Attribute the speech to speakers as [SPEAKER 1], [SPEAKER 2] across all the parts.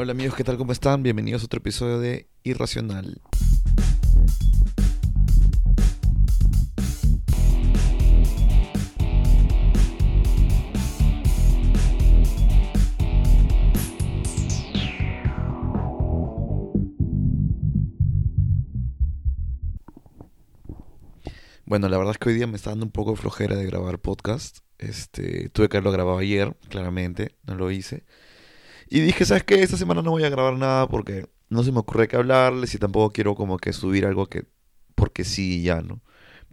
[SPEAKER 1] Hola amigos, ¿qué tal? ¿Cómo están? Bienvenidos a otro episodio de Irracional. Bueno, la verdad es que hoy día me está dando un poco de flojera de grabar podcast. Este, tuve que haberlo grabado ayer, claramente, no lo hice. Y dije, ¿sabes qué? Esta semana no voy a grabar nada porque no se me ocurre qué hablarles y tampoco quiero como que subir algo que... Porque sí, ya, ¿no?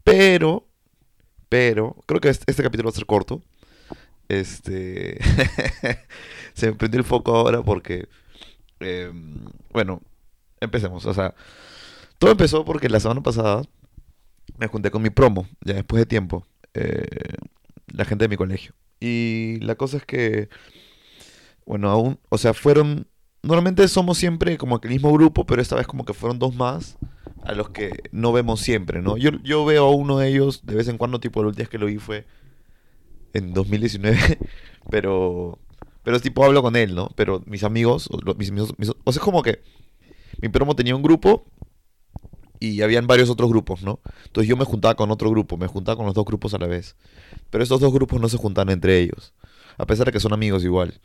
[SPEAKER 1] Pero, pero, creo que este, este capítulo va a ser corto. Este... se me prendió el foco ahora porque... em, bueno, empecemos. O sea, todo empezó porque la semana pasada me junté con mi promo, ya después de tiempo. eh, la gente de mi colegio. Y la cosa es que... Bueno, aún, o sea, fueron, normalmente somos siempre como que el mismo grupo, pero esta vez como que fueron dos más a los que no vemos siempre, ¿no? Yo, yo veo a uno de ellos de vez en cuando, tipo, la última vez que lo vi fue en 2019, pero, pero tipo hablo con él, ¿no? Pero mis amigos, mis, mis- o sea, es como que mi promo tenía un grupo y habían varios otros grupos, ¿no? Entonces yo me juntaba con otro grupo, me juntaba con los dos grupos a la vez, pero estos dos grupos no se juntan entre ellos, a pesar de que son amigos igual.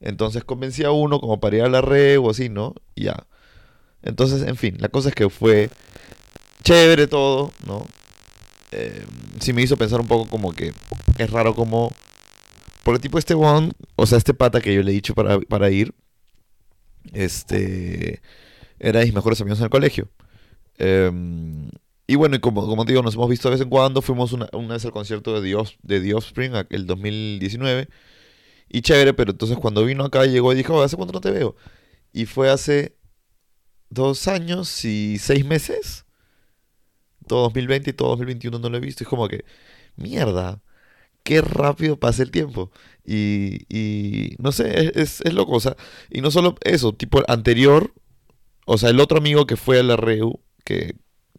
[SPEAKER 1] Entonces convencí a uno como para ir a la red o así, ¿no? Y ya. Entonces, en fin, la cosa es que fue chévere todo, ¿no? Eh, sí me hizo pensar un poco como que es raro como... Porque tipo este one, o sea, este pata que yo le he dicho para, para ir, este... Era de mis mejores amigos en el colegio. Em, y bueno, y como, como te digo, nos hemos visto de vez en cuando. Fuimos una, una vez al concierto de The, Off- de The Offspring, el 2019. Y chévere, pero entonces cuando vino acá llegó y dijo, "Oh, ¿hace cuánto no te veo? Y fue hace dos años y seis meses. Todo 2020 y todo 2021 no lo he visto. Es como que, mierda, qué rápido pasa el tiempo. Y, y no sé, es, es, loco. O sea, y no solo eso, tipo anterior, o sea, el otro amigo que fue a la REU, que,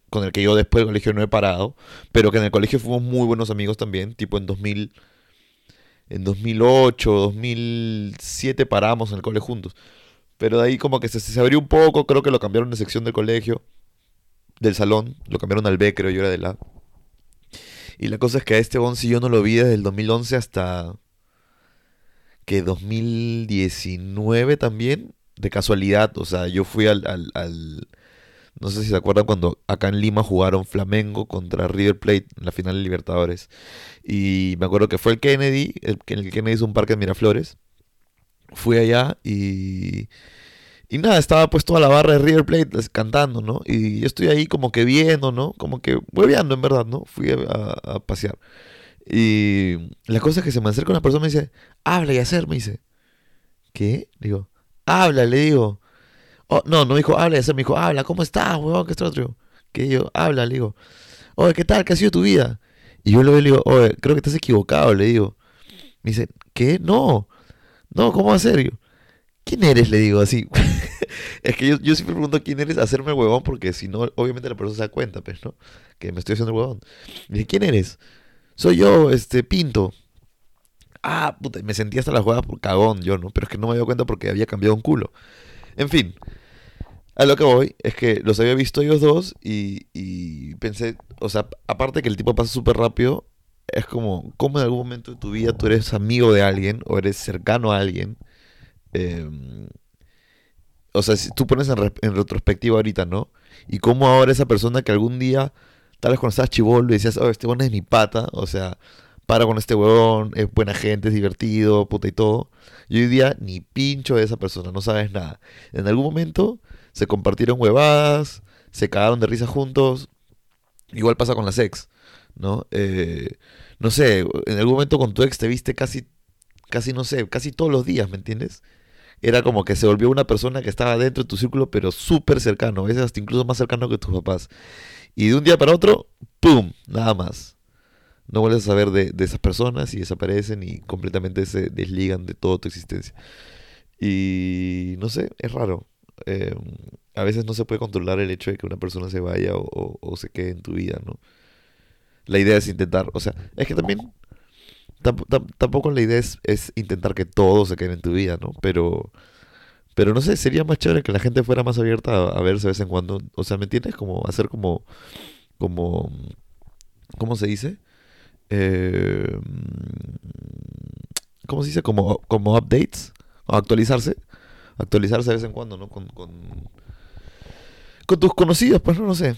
[SPEAKER 1] con el que yo después del colegio no he parado, pero que en el colegio fuimos muy buenos amigos también, tipo en 2000, en 2008, 2007 paramos en el colegio juntos. Pero de ahí como que se, se abrió un poco, creo que lo cambiaron de sección del colegio, del salón, lo cambiaron al B, creo yo era de la. Y la cosa es que a este Bonzi yo no lo vi desde el 2011 hasta que 2019 también, de casualidad, o sea, yo fui al, al- no sé si se acuerdan cuando acá en Lima jugaron Flamengo contra River Plate en la final de Libertadores. Y me acuerdo que fue el Kennedy, el, el Kennedy es un parque en Miraflores. Fui allá y, y nada, estaba pues toda la barra de River Plate es- cantando, ¿no? Y yo estoy ahí como que viendo, ¿no? Como que hueveando en verdad, ¿no? Fui a, pasear. Y la cosa que se me acerca una persona me dice, habla y hacer, me dice. ¿Qué? Digo, habla, le digo. Oh, no, no me dijo, habla hacer, me dijo, habla, ¿cómo estás, huevón? ¿Qué es otro? Que yo, habla, le digo. Oye, ¿qué tal? ¿Qué ha sido tu vida? Y yo le digo, oye, creo que estás equivocado, le digo. Me dice, ¿qué? No, no, ¿cómo va a ser? Yo, ¿quién eres? Le digo así. Es que yo, yo siempre pregunto quién eres, hacerme huevón, porque si no, obviamente la persona se da cuenta, pues, ¿no? Que me estoy haciendo huevón. Me dice, ¿quién eres? Soy yo, este, Pinto. Ah, puta, me sentí hasta la jugada por cagón yo, ¿no? Pero es que no me había cuenta porque había cambiado un culo. En fin, a lo que voy es que los había visto ellos dos y, y pensé, o sea, aparte que el tipo pasa súper rápido, es como, como en algún momento de tu vida tú eres amigo de alguien o eres cercano a alguien. em, o sea, si tú pones en, re- en retrospectiva ahorita, ¿no? Y cómo ahora esa persona que algún día, tal vez cuando estabas chivolo decías, oh, este huevón es mi pata, o sea, para con este huevón, es buena gente, es divertido, puta y todo. Y hoy día ni pincho de esa persona, no sabes nada. En algún momento se compartieron huevadas, se cagaron de risa juntos. Igual pasa con las ex, ¿no? Eh, no sé, en algún momento con tu ex te viste casi, casi, no sé, casi todos los días, ¿me entiendes? Era como que se volvió una persona que estaba dentro de tu círculo, pero súper cercano, a veces hasta incluso más cercano que tus papás. Y de un día para otro, ¡pum! Nada más. No vuelves a saber de, de esas personas y desaparecen y completamente se desligan de toda tu existencia. Y no sé, es raro. Eh, a veces no se puede controlar el hecho de que una persona se vaya o, o- o se quede en tu vida, ¿no? La idea es intentar, o sea, es que también tamp- tam- tampoco la idea es, es intentar que todo se quede en tu vida, ¿no? Pero, Pero no sé, sería más chévere que la gente fuera más abierta a, a verse de vez en cuando. O sea, ¿me entiendes? Como hacer como. como. ¿Cómo se dice? Eh, ¿Cómo se dice? Como, como updates. O actualizarse. Actualizarse de vez en cuando, ¿no? Con, con, con tus conocidos, pues no, no sé.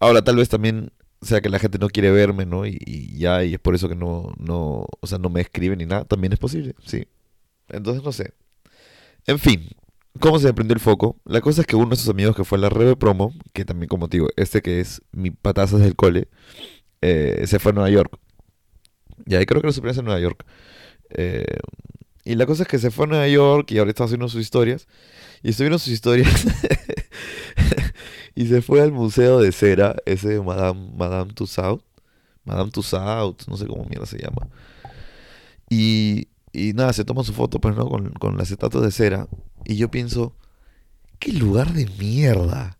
[SPEAKER 1] Ahora tal vez también sea que la gente no quiere verme, ¿no? Y, ya, y es por eso que no, no, o sea, no me escriben ni nada. También es posible, sí. Entonces no sé. En fin, ¿cómo se prendió el foco? La cosa es que uno de esos amigos que fue a la Reve Promo, que también como te digo, este que es mi patazas del cole, eh, se fue a Nueva York. Y ahí creo que lo su en Nueva York. Eh, y la cosa es que se fue a Nueva York y ahora está haciendo sus historias. Y estoy viendo sus historias. y se fue al museo de cera, ese de Madame, Madame Tussauds. Madame Tussauds, no sé cómo mierda se llama. Y, y nada, se toma su foto pues, ¿no? con, con las estatuas de cera. Y yo pienso, qué lugar de mierda.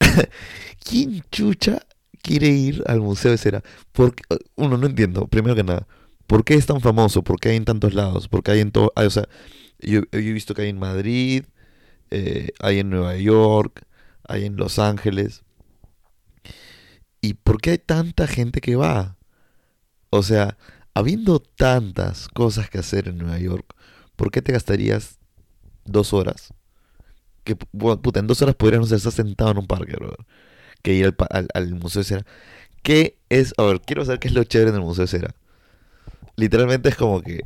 [SPEAKER 1] ¿Quién chucha quiere ir al museo de cera? Porque, uno, no entiendo, primero que nada. ¿Por qué es tan famoso? ¿Por qué hay en tantos lados? Porque hay en todo... O sea, yo, he visto que hay en Madrid, eh, hay en Nueva York, hay en Los Ángeles. ¿Y por qué hay tanta gente que va? O sea, habiendo tantas cosas que hacer en Nueva York, ¿por qué te gastarías dos horas? Que puta, en dos horas podrías estar sentado en un parque, bro. Que ir al, al, al, Museo de Cera. ¿Qué es? A ver, quiero saber qué es lo chévere en el Museo de Cera. Literalmente es como que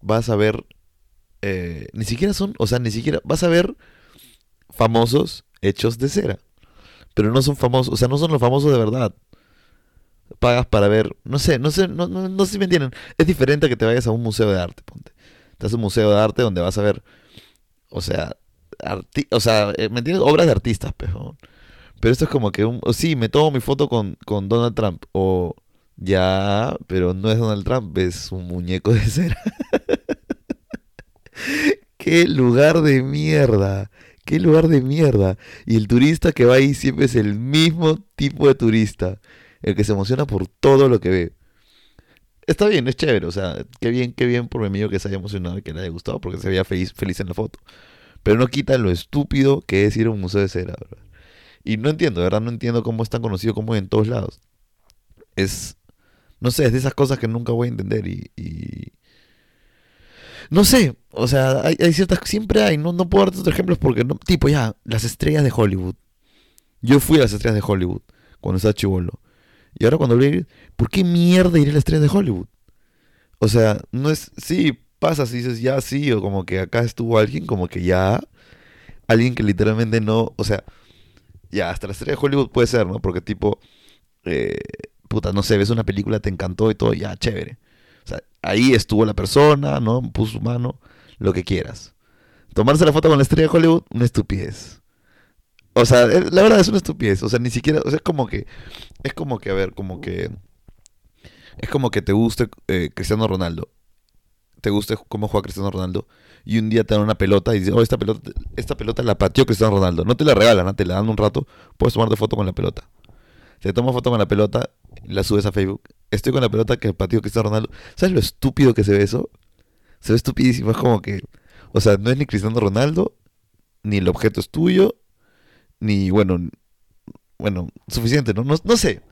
[SPEAKER 1] vas a ver. Eh, ni siquiera son. O sea, ni siquiera. Vas a ver famosos hechos de cera. Pero no son famosos. O sea, no son los famosos de verdad pagas para ver, no sé, no sé, no, no, no sé si me entienden. Es diferente a que te vayas a un museo de arte, ponte. Te vas a un museo de arte donde vas a ver, o sea, o sea, eh, ¿me entiendes? Obras de artistas, pero, pero esto es como que, un, sí, me tomo mi foto con, con Donald Trump, o ya, pero no es Donald Trump, es un muñeco de cera. ¡Qué lugar de mierda! ¡Qué lugar de mierda! Y el turista que va ahí siempre es el mismo tipo de turista el que se emociona por todo lo que ve. Está bien, es chévere, o sea, qué bien, qué bien por mi amigo que se haya emocionado y que le haya gustado porque se veía feliz, feliz en la foto. Pero no quita lo estúpido que es ir a un museo de cera, ¿verdad? Y no entiendo, de verdad no entiendo cómo es tan conocido como en todos lados. Es, no sé, es de esas cosas que nunca voy a entender y... No sé, o sea, hay, ciertas, siempre hay, no, no puedo darte otros ejemplos porque, no, tipo, ya, las estrellas de Hollywood. Yo fui a las estrellas de Hollywood cuando estaba chivolo. Y ahora cuando volví, ¿por qué mierda iré a la estrella de Hollywood? O sea, no es, sí, pasa si dices ya sí, o como que acá estuvo alguien, como que ya, alguien que literalmente no, o sea, ya, hasta la estrella de Hollywood puede ser, ¿no? Porque tipo, eh, no sé, ves una película, te encantó y todo, ya, chévere. O sea, ahí estuvo la persona, ¿no? Puso su mano, lo que quieras. Tomarse la foto con la estrella de Hollywood, una estupidez. O sea, la verdad es una estupidez. O sea, ni siquiera. O sea, es como que. Es como que, a ver, como que. Es como que te guste eh, Cristiano Ronaldo. Te guste cómo juega Cristiano Ronaldo. Y un día te dan una pelota y dices, oh, esta pelota, esta pelota la pateó Cristiano Ronaldo. No te la regalan, ¿no? te la dan un rato. Puedes tomarte foto con la pelota. Te tomas foto con la pelota, la subes a Facebook. Estoy con la pelota que pateó Cristiano Ronaldo. ¿Sabes lo estúpido que se ve eso? Se ve estupidísimo. Es como que. O sea, no es ni Cristiano Ronaldo, ni el objeto es tuyo, ni bueno, bueno, suficiente, ¿no? No, no sé.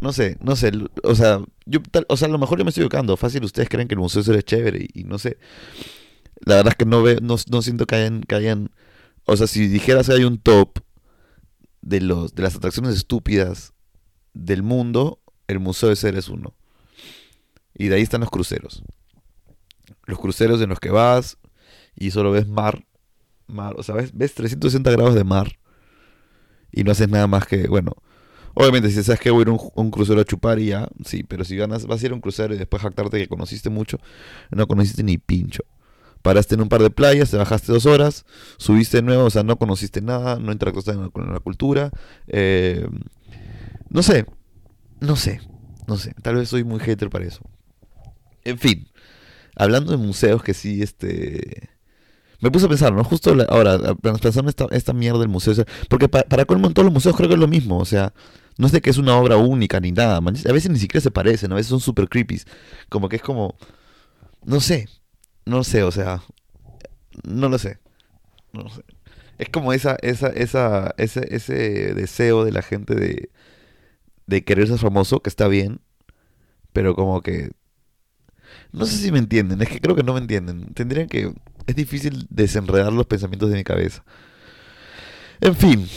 [SPEAKER 1] No sé, no sé, o sea, yo o sea, a lo mejor yo me estoy equivocando, fácil ustedes creen que el museo es chévere y, no sé. La verdad es que no veo no, no siento que hayan, que hayan o sea, si dijeras que hay un top de los de las atracciones estúpidas del mundo, el Museo de Ser es uno. Y de ahí están los cruceros. Los cruceros en los que vas y solo ves mar, mar, o sea, ves, ves 360 grados de mar y no haces nada más que, bueno, obviamente si sabes que voy a ir un, un crucero a chupar y ya, sí, pero si ganas, vas a ir a un crucero y después jactarte que conociste mucho, no conociste ni pincho. Paraste en un par de playas, te bajaste dos horas, subiste de nuevo, o sea, no conociste nada, no interactuaste con la cultura. Eh, no sé, no sé, no sé, tal vez soy muy hater para eso. En fin, hablando de museos que sí, este me puse a pensar, ¿no? Justo ahora, pensando en esta, esta mierda del museo. Porque para, colmo en todos los museos creo que es lo mismo. O sea, no es de que es una obra única ni nada. A veces ni siquiera se parecen, a veces son super creepy. Como que es como. No sé. No sé, o sea. No lo sé. No sé. Es como esa, esa, esa, ese, ese deseo de la gente de, de querer ser famoso, que está bien, pero como que... No sé si me entienden, es que creo que no me entienden. Tendrían que... Es difícil desenredar los pensamientos de mi cabeza. En fin,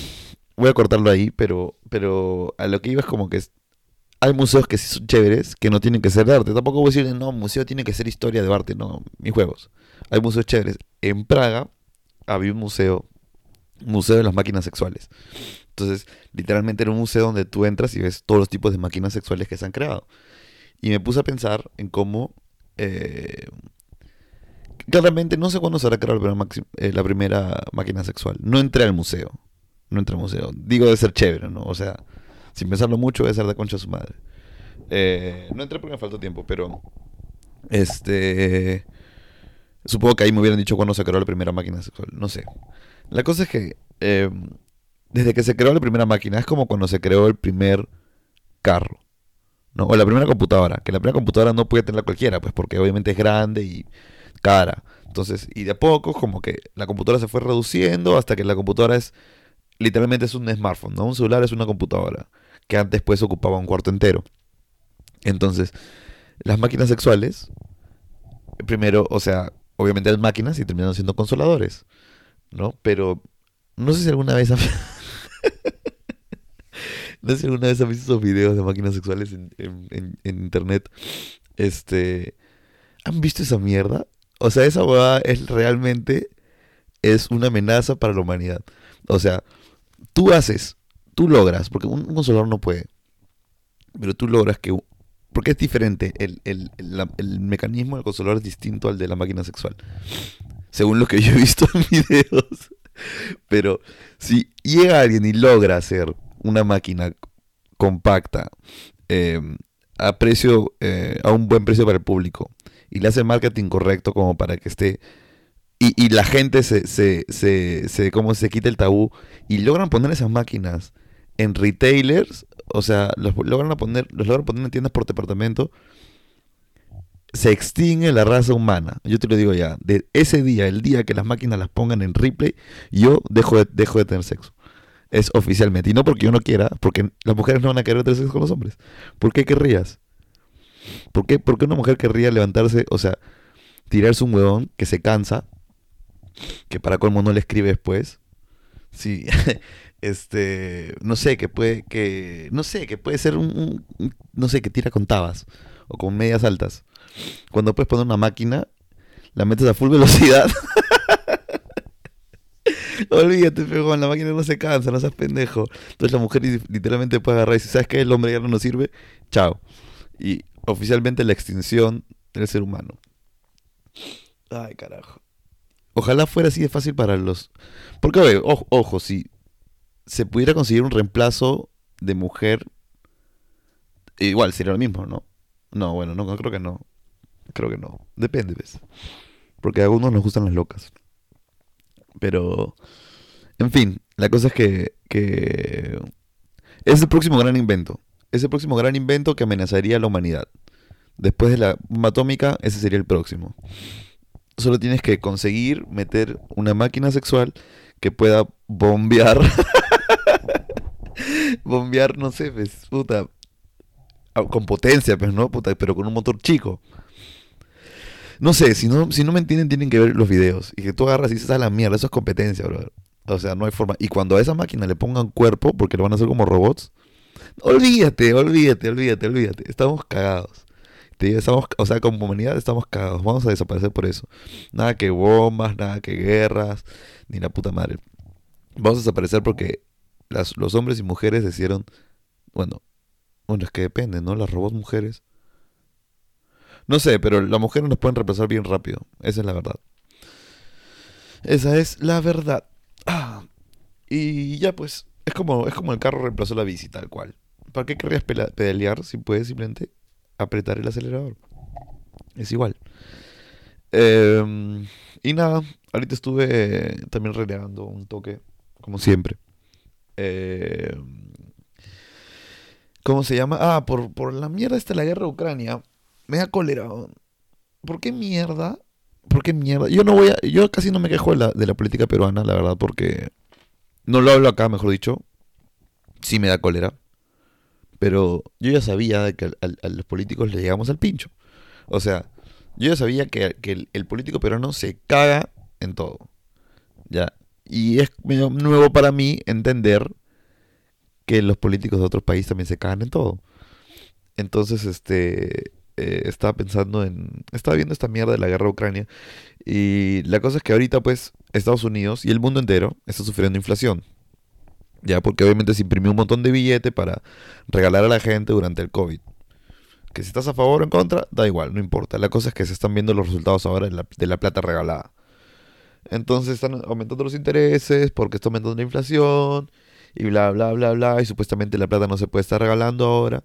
[SPEAKER 1] voy a cortarlo ahí, pero, pero a lo que iba es como que hay museos que sí son chéveres, que no tienen que ser de arte. Tampoco voy a decir, no, museo tiene que ser historia de arte, no, mis juegos. Hay museos chéveres. En Praga había un museo, museo de las máquinas sexuales. Entonces, literalmente era un museo donde tú entras y ves todos los tipos de máquinas sexuales que se han creado. Y me puse a pensar en cómo... Eh, claramente no sé cuándo se habrá creado la primera, eh, la máquina sexual. No entré al museo. No entré al museo. Digo de ser chévere, ¿no? O sea, sin pensarlo mucho, a ser de concha a su madre. Eh, no entré porque me faltó tiempo, pero... Este... Supongo que ahí me hubieran dicho cuándo se creó la primera máquina sexual. No sé. La cosa es que... Em, desde que se creó la primera máquina, es como cuando se creó el primer carro. ¿no? O la primera computadora. Que la primera computadora no puede tenerla cualquiera, pues porque obviamente es grande y cara. Entonces, y de a poco, como que la computadora se fue reduciendo hasta que la computadora es literalmente es un smartphone, ¿no? Un celular es una computadora, que antes pues ocupaba un cuarto entero. Entonces, las máquinas sexuales, primero, o sea, obviamente eran máquinas y terminaron siendo consoladores, ¿no? Pero no sé si alguna vez... no sé si alguna vez has visto esos videos de máquinas sexuales en, internet. Este... ¿Han visto esa mierda? O sea, esa boda es realmente... Es una amenaza para la humanidad. O sea, tú haces, tú logras, porque un, consolador no puede, pero tú logras que, porque es diferente, el, mecanismo del consolador es distinto al de la máquina sexual, según lo que yo he visto en videos. Pero si llega alguien y logra hacer una máquina compacta em, a precio, eh, a un buen precio para el público y le hace marketing correcto como para que esté y, y la gente se, se, se, se, como se quita el tabú y logran poner esas máquinas en retailers, o sea, los logran poner, los logran poner en tiendas por departamento, se extingue la raza humana. Yo te lo digo ya, de ese día, el día que las máquinas las pongan en replay, yo dejo de, de tener sexo. Es oficialmente. Y no porque yo no quiera, porque las mujeres no van a querer tener sexo con los hombres. ¿Por qué querrías? ¿Por qué, ¿Por qué una mujer querría levantarse, o sea, tirarse un huevón que se cansa que para colmo no le escribe después. Sí, este, no sé, que puede, que, no sé, que puede ser un, no sé, que tira con tabas o con medias altas. Cuando puedes poner una máquina, la metes a full velocidad. Olvídate, pero la máquina no se cansa, no seas pendejo. Entonces la mujer literalmente puede agarrar y dice, ¿sabes qué? El hombre ya no nos sirve, chao. Y oficialmente la extinción del ser humano. Ay, carajo. Ojalá fuera así de fácil para los... Porque, oye, ojo, si se pudiera conseguir un reemplazo de mujer, igual sería lo mismo, ¿no? No, bueno, no, creo que no. Creo que no. Depende, ¿ves? Porque a algunos nos gustan las locas. Pero, en fin, la cosa es que, que es el próximo gran invento. Es el próximo gran invento que amenazaría a la humanidad. Después de la bomba atómica, ese sería el próximo solo tienes que conseguir meter una máquina sexual que pueda bombear. bombear, no sé, pues, puta. Con potencia, pues, ¿no? Puta, pero con un motor chico. No sé, si no, si no me entienden, tienen que ver los videos. Y que tú agarras y dices a la mierda, eso es competencia, bro. O sea, no hay forma. Y cuando a esa máquina le pongan cuerpo, porque lo van a hacer como robots, olvídate, olvídate, olvídate, olvídate. Estamos cagados estamos, o sea, como humanidad estamos cagados. Vamos a desaparecer por eso. Nada que bombas, nada que guerras, ni la puta madre. Vamos a desaparecer porque los hombres y mujeres decidieron, bueno, bueno, es que depende, ¿no? Las robots mujeres. No sé, pero las mujeres nos pueden reemplazar bien rápido. Esa es la verdad. Esa es la verdad. Ah, y ya pues, es como, es como el carro reemplazó la bici, tal cual. ¿Para qué querrías pedalear si puedes simplemente apretar el acelerador. Es igual. Em, y nada, ahorita estuve también renegando un toque, como siempre. Em, ¿Cómo se llama? Ah, por, la mierda esta la guerra de Ucrania. Me da cólera. ¿Por qué mierda? ¿por qué mierda? Yo no voy a, yo casi no me quejo de la, de la política peruana, la verdad, porque no lo hablo acá, mejor dicho. Sí me da cólera. Pero yo ya sabía que a, los políticos le llegamos al pincho. O sea, yo ya sabía que, el, político peruano se caga en todo. Ya. Y es medio nuevo para mí entender que los políticos de otros países también se cagan en todo. Entonces, este, eh, estaba pensando en, estaba viendo esta mierda de la guerra de Ucrania y la cosa es que ahorita pues Estados Unidos y el mundo entero está sufriendo inflación. Ya, porque obviamente se imprimió un montón de billetes para regalar a la gente durante el COVID. Que si estás a favor o en contra, da igual, no importa. La cosa es que se están viendo los resultados ahora de la, de la plata regalada. Entonces están aumentando los intereses porque está aumentando la inflación y bla, bla, bla, bla. Y supuestamente la plata no se puede estar regalando ahora.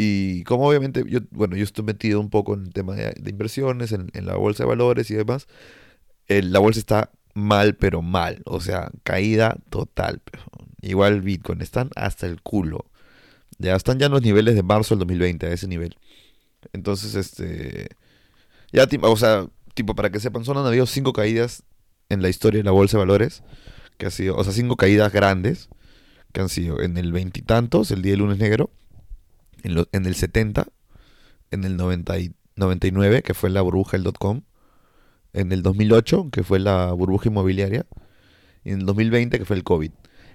[SPEAKER 1] Y como obviamente, yo, bueno, yo estoy metido un poco en el tema de, inversiones, en, la bolsa de valores y demás, la bolsa está mal, pero mal. O sea, caída total. Igual Bitcoin, están hasta el culo. Ya están ya en los niveles de marzo del 2020, a ese nivel. Entonces, este... Ya, o sea, tipo, para que sepan, solo han habido cinco caídas en la historia de la bolsa de valores. Que ha sido, o sea, cinco caídas grandes. Que han sido en el veintitantos, el día del lunes negro en, el 70, en el 99, que fue la burbuja del dot-com, en el 2008, que fue la burbuja inmobiliaria, y en el 2020, que fue el COVID.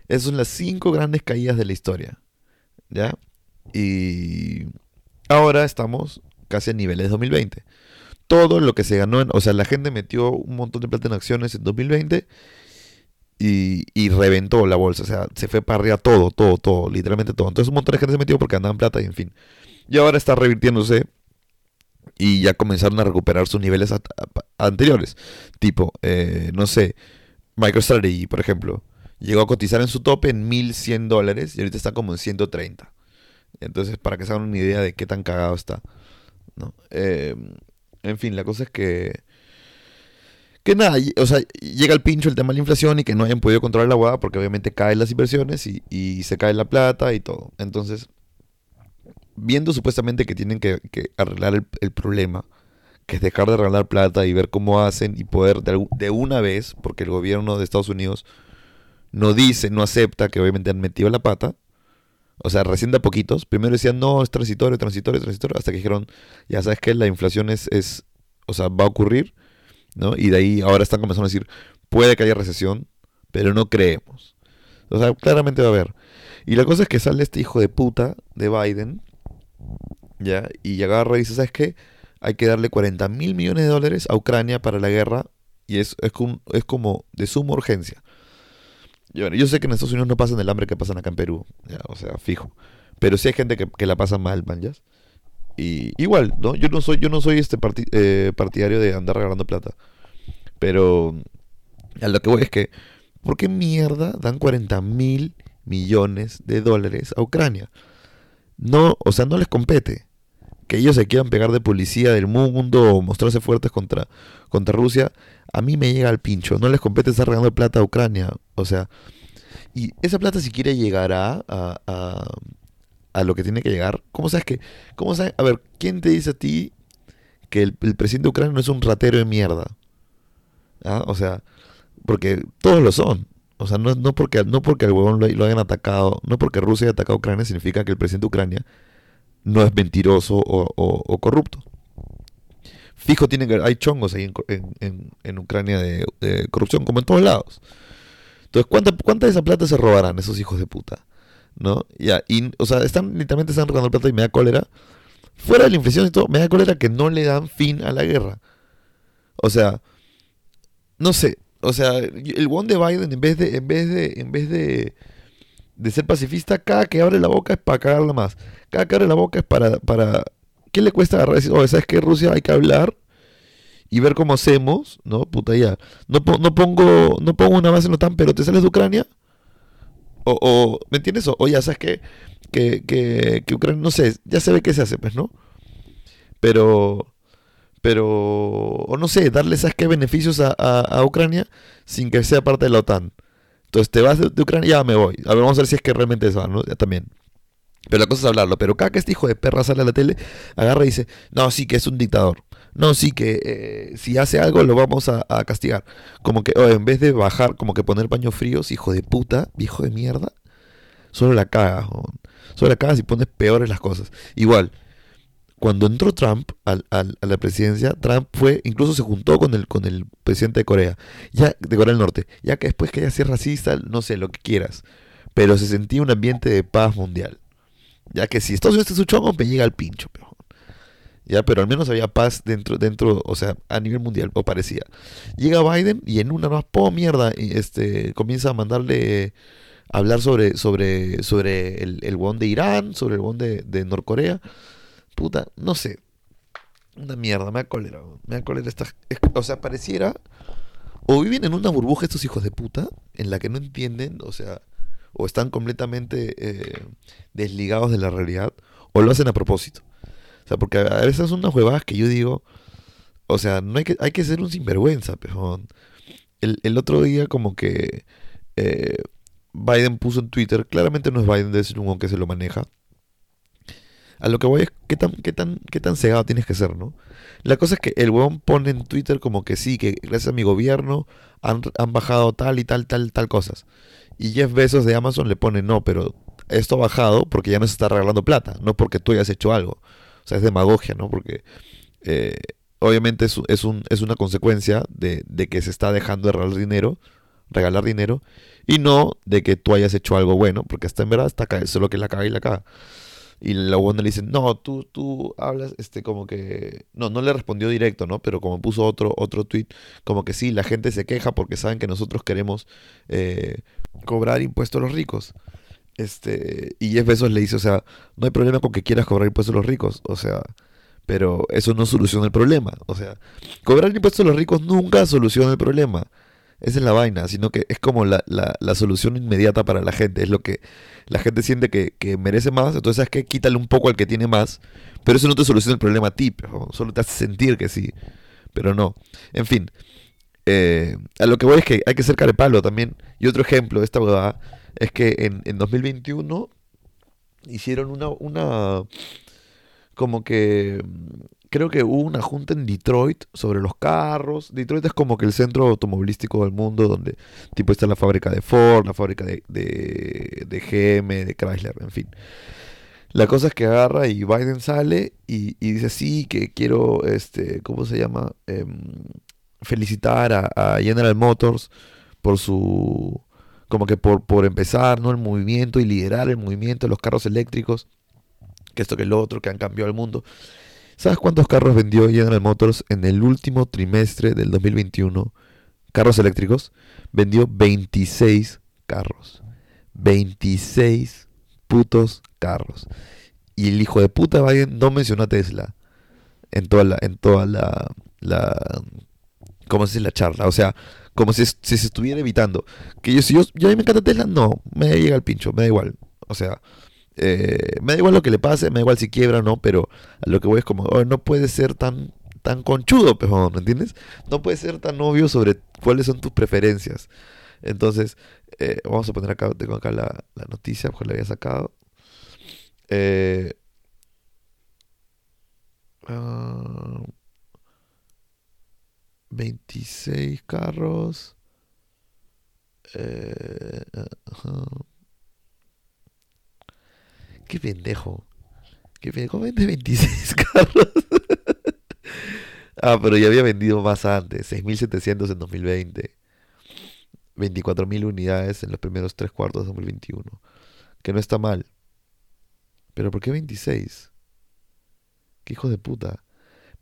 [SPEAKER 1] Esas son las cinco grandes caídas de la historia. ¿Ya? Y ahora estamos casi a niveles de 2020. Todo lo que se ganó, en, o sea, la gente metió un montón de plata en acciones en 2020 y, reventó la bolsa. O sea, se fue para arriba todo, todo, todo, literalmente todo. Entonces un montón de gente se metió porque andaban plata y en fin. Y ahora está revirtiéndose y ya comenzaron a recuperar sus niveles anteriores. Tipo, eh, no sé, MicroStrategy, por ejemplo, llegó a cotizar en su tope en 1100 dólares y ahorita está como en 130. Entonces, para que se hagan una idea de qué tan cagado está. ¿no? Eh, en fin, la cosa es que que nada, o sea, llega el pincho el tema de la inflación y que no hayan podido controlar la hueá porque obviamente caen las inversiones y, se cae la plata y todo. Entonces, viendo supuestamente que tienen que, arreglar el, problema, que es dejar de arreglar plata y ver cómo hacen y poder de, una vez, porque el gobierno de Estados Unidos no dice, no acepta que obviamente han metido la pata. O sea, recién de a poquitos. Primero decían, no, es transitorio, transitorio, transitorio. Hasta que dijeron, ya sabes que la inflación es, es, o sea, va a ocurrir ¿no? Y de ahí ahora están comenzando a decir, puede que haya recesión, pero no creemos. O sea, claramente va a haber. Y la cosa es que sale este hijo de puta de Biden, ¿ya? Y agarra y dice, ¿sabes qué? Hay que darle 40 mil millones de dólares a Ucrania para la guerra y es, es, es como de suma urgencia. Yo, sé que en Estados Unidos no pasan el hambre que pasan acá en Perú, o sea, fijo. Pero sí hay gente que, que la pasa mal, man, ¿ya? Y igual, ¿no? Yo no soy, yo no soy este eh, partidario de andar regalando plata. Pero a lo que voy es que, ¿por qué mierda dan 40 mil millones de dólares a Ucrania? No, o sea, no les compete. Que ellos se quieran pegar de policía del mundo o mostrarse fuertes contra, contra Rusia, a mí me llega al pincho. No les compete estar regalando plata a Ucrania. O sea, y esa plata si quiere llegará a a lo que tiene que llegar. ¿Cómo sabes que? ¿Cómo sabes? A ver, ¿quién te dice a ti que el, presidente ucraniano es un ratero de mierda? ¿Ah? O sea, porque todos lo son. O sea, no, no porque, no porque al huevón lo, hayan atacado, no porque Rusia haya atacado a Ucrania, significa que el presidente de Ucrania no es mentiroso o, corrupto. Fijo, tiene que, hay chongos ahí en, en, Ucrania de, corrupción, como en todos lados. Entonces, ¿cuánta, ¿cuánta de esa plata se robarán esos hijos de puta? ¿No? Ya, y, o sea, están literalmente están robando plata y me da cólera. Fuera de la inflación y todo, me da cólera que no le dan fin a la guerra. O sea, no sé, o sea, el one de Biden en vez de en vez de en vez de de ser pacifista, cada que abre la boca es para cagarla más. Cada que abre la boca es para para ¿qué le cuesta agarrar y decir, "Oh, sabes que Rusia hay que hablar?" y ver cómo hacemos, ¿no? Puta ya. No, no pongo no pongo una base en OTAN, pero te sales de Ucrania o, ¿me entiendes? O, ya sabes que, que, que, Ucrania, no sé, ya se ve que se hace, pues, ¿no? Pero, pero, o no sé, darle, ¿sabes qué beneficios a, Ucrania sin que sea parte de la OTAN? Entonces te vas de, Ucrania, ya me voy. A ver, vamos a ver si es que realmente eso, ¿no? Ya también. Pero la cosa es hablarlo. Pero cada que este hijo de perra sale a la tele, agarra y dice, no, sí, que es un dictador. No, sí, que eh, si hace algo lo vamos a, castigar. Como que, oh, en vez de bajar, como que poner paños fríos, hijo de puta, viejo de mierda, solo la cagas, solo la cagas y pones peores las cosas. Igual, cuando entró Trump a la presidencia, Trump fue, incluso se juntó con el, con el presidente de Corea, ya, de Corea del Norte, ya que después que haya sido racista, no sé, lo que quieras, pero se sentía un ambiente de paz mundial. Ya que si Estados Unidos es su chongo, me llega al pincho, pero ya, pero al menos había paz dentro, dentro, o sea, a nivel mundial, o parecía. Llega Biden y en una más, po mierda, este, comienza a mandarle a hablar sobre, sobre, sobre el, el de Irán, sobre el bon de, de Norcorea. Puta, no sé. Una mierda, me da cólera, me da cólera esta, o sea, pareciera, o viven en una burbuja estos hijos de puta, en la que no entienden, o sea, o están completamente eh, desligados de la realidad, o lo hacen a propósito. O sea, porque a veces son unas huevadas que yo digo, o sea, no hay que, hay que ser un sinvergüenza, pejón. El, el otro día como que eh, Biden puso en Twitter, claramente no es Biden, de ser un que se lo maneja. A lo que voy es, ¿qué tan, qué tan, qué tan cegado tienes que ser, no? La cosa es que el huevón pone en Twitter como que sí, que gracias a mi gobierno han, han bajado tal y tal, tal, tal cosas. Y Jeff Bezos de Amazon le pone, no, pero esto ha bajado porque ya no se está regalando plata, no porque tú hayas hecho algo. O sea, es demagogia, ¿no? Porque eh, obviamente es, es, un, es, una consecuencia de, que se está dejando de regalar dinero, regalar dinero, y no de que tú hayas hecho algo bueno, porque hasta en verdad está solo que la caga y la caga. Y la buena le dice, no, tú, tú hablas, este, como que, no, no le respondió directo, ¿no? Pero como puso otro, otro tweet, como que sí, la gente se queja porque saben que nosotros queremos eh, cobrar impuestos a los ricos. Este, y Jeff Bezos le dice, o sea, no hay problema con que quieras cobrar impuestos a los ricos, o sea, pero eso no soluciona el problema. O sea, cobrar impuestos a los ricos nunca soluciona el problema. Esa es la vaina, sino que es como la, la, solución inmediata para la gente. Es lo que la gente siente que, merece más, entonces es que quítale un poco al que tiene más, pero eso no te soluciona el problema a ti, solo te hace sentir que sí, pero no. En fin, eh, a lo que voy es que hay que ser carepalo también. Y otro ejemplo esta huevada es que en, en 2021 hicieron una, una, como que, creo que hubo una junta en Detroit sobre los carros. Detroit es como que el centro automovilístico del mundo, donde tipo está la fábrica de Ford, la fábrica de, de, de GM, de Chrysler, en fin. La cosa es que agarra y Biden sale y, y dice, sí, que quiero, este, ¿cómo se llama? Em, felicitar a, a, General Motors por su como que por, por empezar, ¿no? El movimiento y liderar el movimiento de los carros eléctricos, que esto que lo otro, que han cambiado el mundo. ¿Sabes cuántos carros vendió General Motors en el último trimestre del 2021? Carros eléctricos. Vendió 26 carros. 26 putos carros. Y el hijo de puta Biden no mencionó a Tesla en toda la, en toda la, la ¿cómo se dice? La charla. O sea, como si, se estuviera evitando. Que yo, si yo, yo a mí me encanta Tesla, no, me llega el pincho, me da igual. O sea, eh, me da igual lo que le pase, me da igual si quiebra o no, pero a lo que voy es como, oh, no puede ser tan, tan conchudo, ¿me entiendes? No puede ser tan obvio sobre cuáles son tus preferencias. Entonces, eh, vamos a poner acá, tengo acá la, la noticia, porque la había sacado. Eh, uh, 26 carros. Eh, Qué pendejo. Qué pendejo. Vende 26 carros. ah, pero ya había vendido más antes. 6.700 en 2020. 24.000 unidades en los primeros tres cuartos de 2021. Que no está mal. Pero ¿por qué 26? ¿Qué hijo de puta?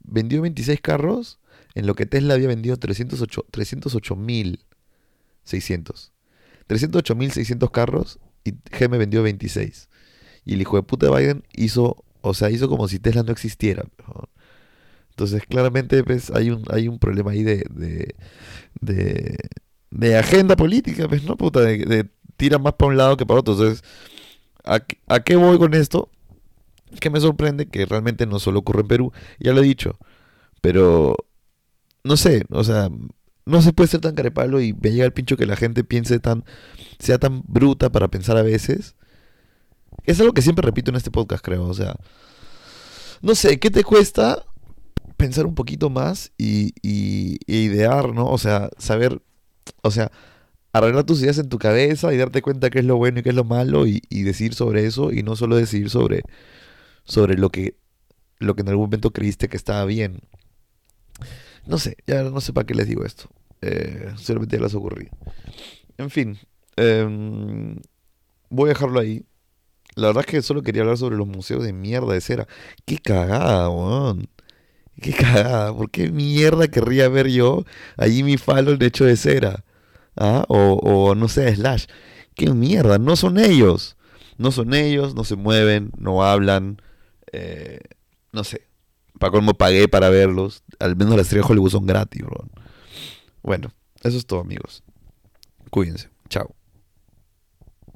[SPEAKER 1] Vendió 26 carros en lo que Tesla había vendido 308.600. 308.600 carros y GM vendió 26. Y el hijo de puta de Biden hizo, o sea, hizo como si Tesla no existiera. Entonces, claramente pues, hay, un, hay un problema ahí de, de, de, agenda política, pues, ¿no? Puta, de, tira más para un lado que para otro. Entonces, ¿a, ¿a qué voy con esto? Que me sorprende que realmente no solo ocurre en Perú, ya lo he dicho, pero no sé, o sea, no se puede ser tan carepalo y me llega el pincho que la gente piense tan, sea tan bruta para pensar a veces. Es algo que siempre repito en este podcast, creo. O sea, no sé, ¿qué te cuesta pensar un poquito más y, y, idear, ¿no? O sea, saber, o sea, arreglar tus ideas en tu cabeza y darte cuenta qué es lo bueno y qué es lo malo y, y decir sobre eso y no solo decidir sobre, sobre lo que, lo que en algún momento creíste que estaba bien. No sé, ya no sé para qué les digo esto. Eh, solamente ya les ocurrí. En fin, em, voy a dejarlo ahí. La verdad es que solo quería hablar sobre los museos de mierda de cera. Qué cagada, weón. Qué cagada. ¿Por qué mierda querría ver yo a Jimmy Fallon hecho de cera? ¿Ah? O, o no sé, Slash. Qué mierda. No son ellos. No son ellos, no se mueven, no hablan. Eh, no sé. Para cómo pagué para verlos. Al menos las estrellas de Hollywood son gratis, bro. Bueno, eso es todo, amigos. Cuídense. Chao.